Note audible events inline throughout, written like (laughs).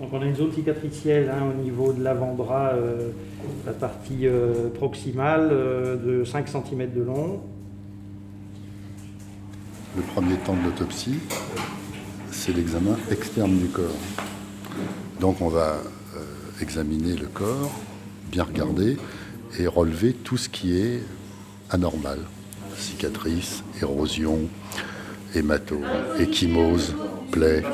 Donc on a une zone cicatricielle hein, au niveau de l'avant-bras, euh, la partie euh, proximale euh, de 5 cm de long. Le premier temps de l'autopsie, c'est l'examen externe du corps. Donc on va examiner le corps, bien regarder et relever tout ce qui est anormal. Cicatrices, érosion, hématome, échymose, plaie.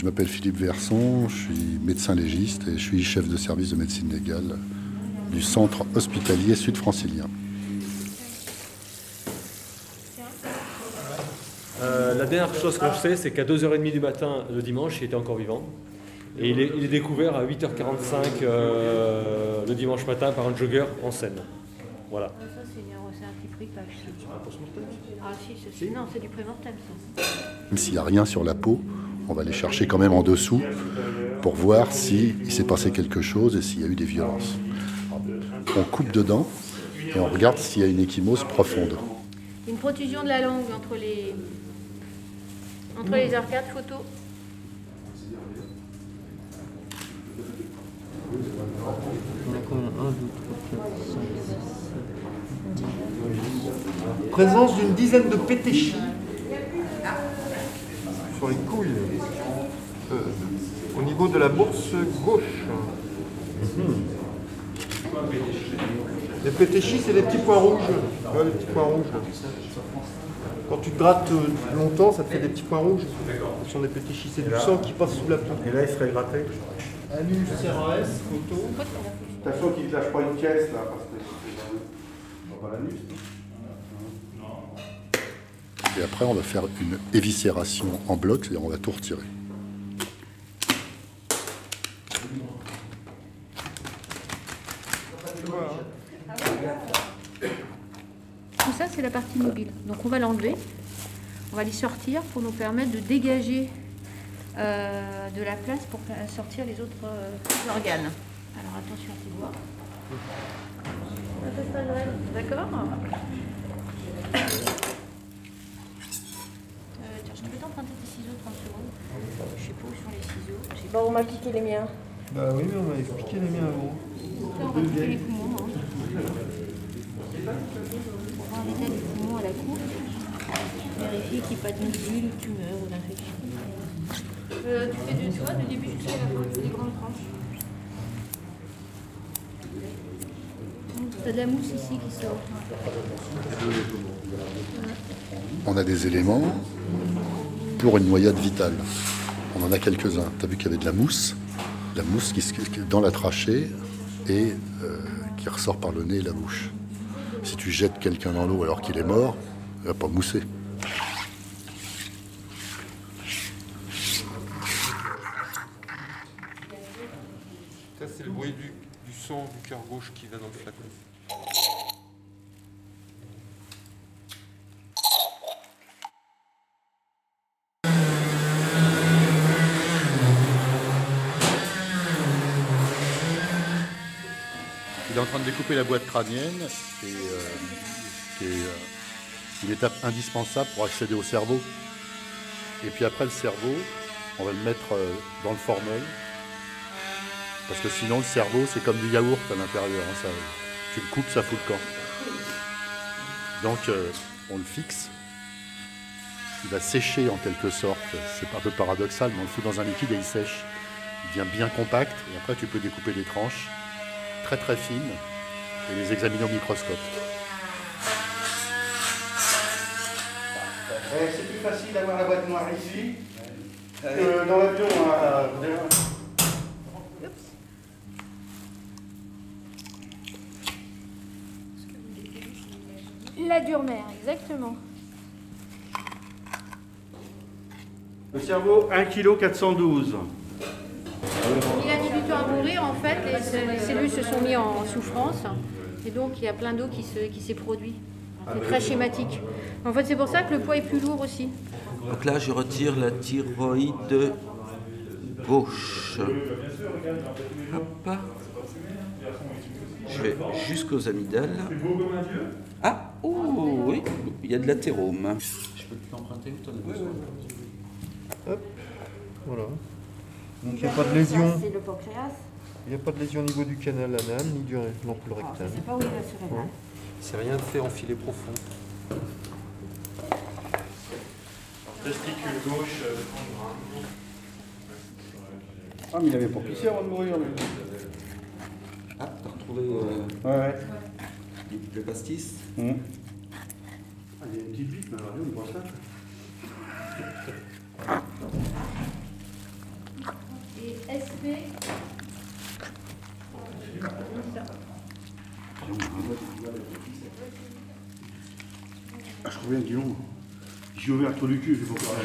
Je m'appelle Philippe Verson, je suis médecin légiste et je suis chef de service de médecine légale du centre hospitalier sud-francilien. Euh, la dernière chose qu'on sait, c'est qu'à 2h30 du matin, le dimanche, il était encore vivant. Et il est, il est découvert à 8h45 euh, le dimanche matin par un jogger en scène. Voilà. Ça, c'est un petit prix pas acheté. Ah, si, c'est- c'est- non, c'est du prémortem, ça. Même s'il n'y a rien sur la peau, on va aller chercher quand même en dessous pour voir s'il s'est passé quelque chose et s'il y a eu des violences. On coupe dedans et on regarde s'il y a une échymose profonde. Une protusion de la langue entre les, entre les arcades photo. Présence d'une dizaine de pétéchis sur les couilles, euh, au niveau de la bourse gauche. Les pétéchis, c'est les petits points rouges. Tu vois, les petits points rouges. Quand tu te grattes euh, longtemps, ça te fait des petits points rouges. Ce sont des pétéchis, c'est du sang qui passe sous la peau. Et là, il serait gratté. Anus, CRS, photo. Attention qu'il ne te lâche pas une caisse là, parce que c'est dans pas l'anus. Et après, on va faire une éviscération en bloc, c'est-à-dire on va tout retirer. Tout ça, c'est la partie mobile. Donc, on va l'enlever. On va les sortir pour nous permettre de dégager euh, de la place pour sortir les autres euh, organes. Alors, attention à tes doigts. Ça fait pas Noël, D'accord je te vais t'emprunter tes ciseaux 30 secondes. Je sais pas où sont les ciseaux. Bon, on m'a piqué les miens. Bah oui, mais on m'a expliqué les miens avant. Là, on va couper les poumons. hein. Pour voir l'état des poumons à la coupe. Vérifier qu'il n'y ait pas de nodule, de tumeur ou d'infection. Euh, tu fais de toi, du début jusqu'à la fin, tu fais des grandes tranches. T'as de la mousse ici qui sort. On a des éléments pour une noyade vitale. On en a quelques-uns. Tu as vu qu'il y avait de la mousse, la mousse qui est dans la trachée et euh, qui ressort par le nez et la bouche. Si tu jettes quelqu'un dans l'eau alors qu'il est mort, il va pas mousser. Ça, c'est le bruit du, du sang du cœur gauche qui va dans le flacon. Il est en train de découper la boîte crânienne, et, euh, euh, une étape indispensable pour accéder au cerveau. Et puis après le cerveau, on va le mettre euh, dans le formol, parce que sinon le cerveau c'est comme du yaourt à l'intérieur. hein, tu le coupes, ça fout le camp. Donc on le fixe. Il va sécher en quelque sorte. C'est un peu paradoxal, mais on le fout dans un liquide et il sèche. Il devient bien compact et après tu peux découper des tranches très très fines et les examiner au microscope. Eh, c'est plus facile d'avoir la boîte noire ici que dans l'avion. hein. La dure mère, exactement. Le cerveau, 1 kg 412. À mourir, en fait, les, ce- les cellules se sont mises en souffrance, et donc il y a plein d'eau qui se- qui s'est produit. C'est très schématique. En fait, c'est pour ça que le poids est plus lourd aussi. Donc là, je retire la thyroïde gauche. Hop. Je vais jusqu'aux amygdales. Ah, oh oui, il y a de l'athérome. Je peux te l'emprunter ou t'en as besoin? Hop, voilà. Donc il n'y a pas de lésion. C'est le pancréas. Il n'y a pas de lésion au niveau du canal anal ni du l'ampoule rectale. ne sais pas où il va se révéler. C'est rien de fait en filet profond. Testicule gauche, Ah, mais il avait pas pissé avant de mourir. Ah, t'as retrouvé euh, Ouais, ouais. le pastis Hum. Ah, il y a une petite bite, mais alors, on voit ça. (laughs) SP. Ah, je reviens, dis donc. J'ai ouvert le du cul, j'ai pas encore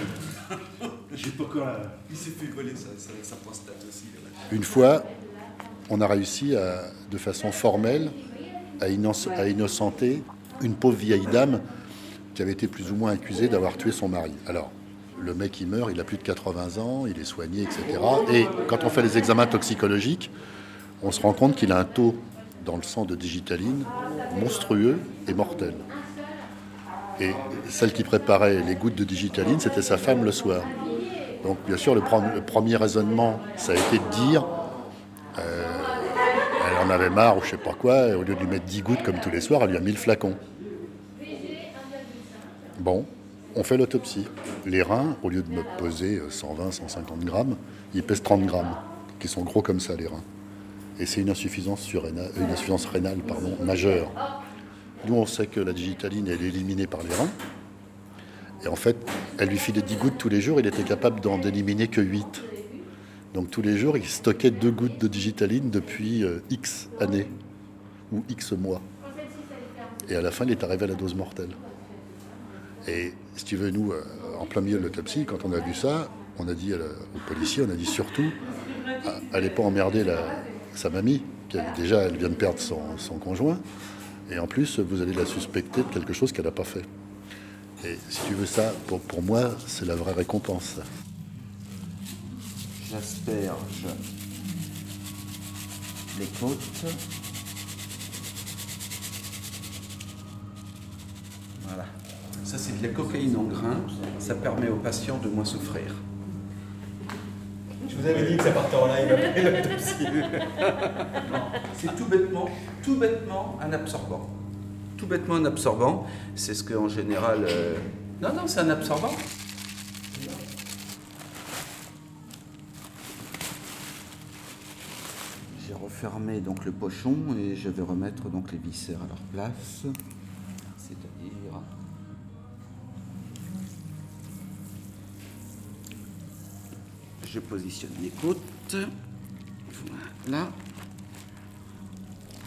la... J'ai pas encore la... Il s'est fait voler sa, sa, sa prostate aussi. Une fois, on a réussi à, de façon formelle à, innoc- à innocenter une pauvre vieille dame qui avait été plus ou moins accusée d'avoir tué son mari. Alors, le mec, il meurt, il a plus de 80 ans, il est soigné, etc. Et quand on fait les examens toxicologiques, on se rend compte qu'il a un taux dans le sang de digitaline monstrueux et mortel. Et celle qui préparait les gouttes de digitaline, c'était sa femme le soir. Donc, bien sûr, le, pre- le premier raisonnement, ça a été de dire euh, elle en avait marre ou je sais pas quoi, et au lieu de lui mettre 10 gouttes comme tous les soirs, elle lui a mis le flacon. Bon, on fait l'autopsie. Les reins, au lieu de me peser 120, 150 grammes, ils pèsent 30 grammes, qui sont gros comme ça, les reins. Et c'est une insuffisance, rénale pardon, majeure. Nous, on sait que la digitaline, elle est éliminée par les reins. Et en fait, elle lui filait 10 gouttes tous les jours, il était capable d'en éliminer que 8. Donc tous les jours, il stockait deux gouttes de digitaline depuis euh, X années ou X mois. Et à la fin, il est arrivé à la dose mortelle. Et si tu veux, nous, euh, en plein milieu de l'autopsie, quand on a vu ça, on a dit aux policiers, on a dit surtout, allez pas emmerder sa mamie, qui déjà elle vient de perdre son, conjoint, et en plus, vous allez la suspecter de quelque chose qu'elle n'a pas fait. Et si tu veux ça, pour, pour moi, c'est la vraie récompense. J'asperge les côtes. Voilà. Ça, c'est de la cocaïne en grains. Ça permet aux patients de moins souffrir. Je vous avais dit que ça partait en live après (laughs) l'autopsie. C'est tout bêtement, tout bêtement un absorbant. Tout bêtement un absorbant. C'est ce qu'en général. euh, Non, non, c'est un absorbant. J'ai refermé donc le pochon et je vais remettre donc les viscères à leur place. C'est-à-dire. Je positionne les côtes. Voilà.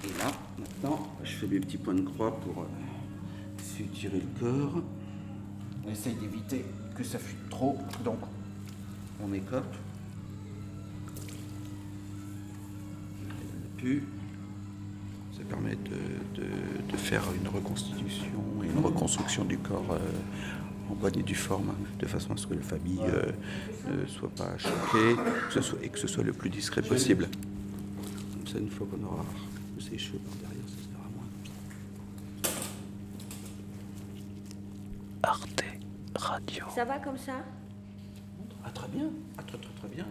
Et là, maintenant, je fais mes petits points de croix pour euh, suturer le corps. On essaye d'éviter que ça fuite trop, donc on écope. Ça permet de faire une reconstitution et une reconstruction du corps euh, en bonne et due forme, de façon à ce que la famille euh, ne soit pas choquée que ce soit, et que ce soit le plus discret possible. Comme ça, une fois qu'on aura poussé les cheveux par derrière, ça se verra moins. Ça va comme ça? Ah, très bien. Ah, très, très, très bien.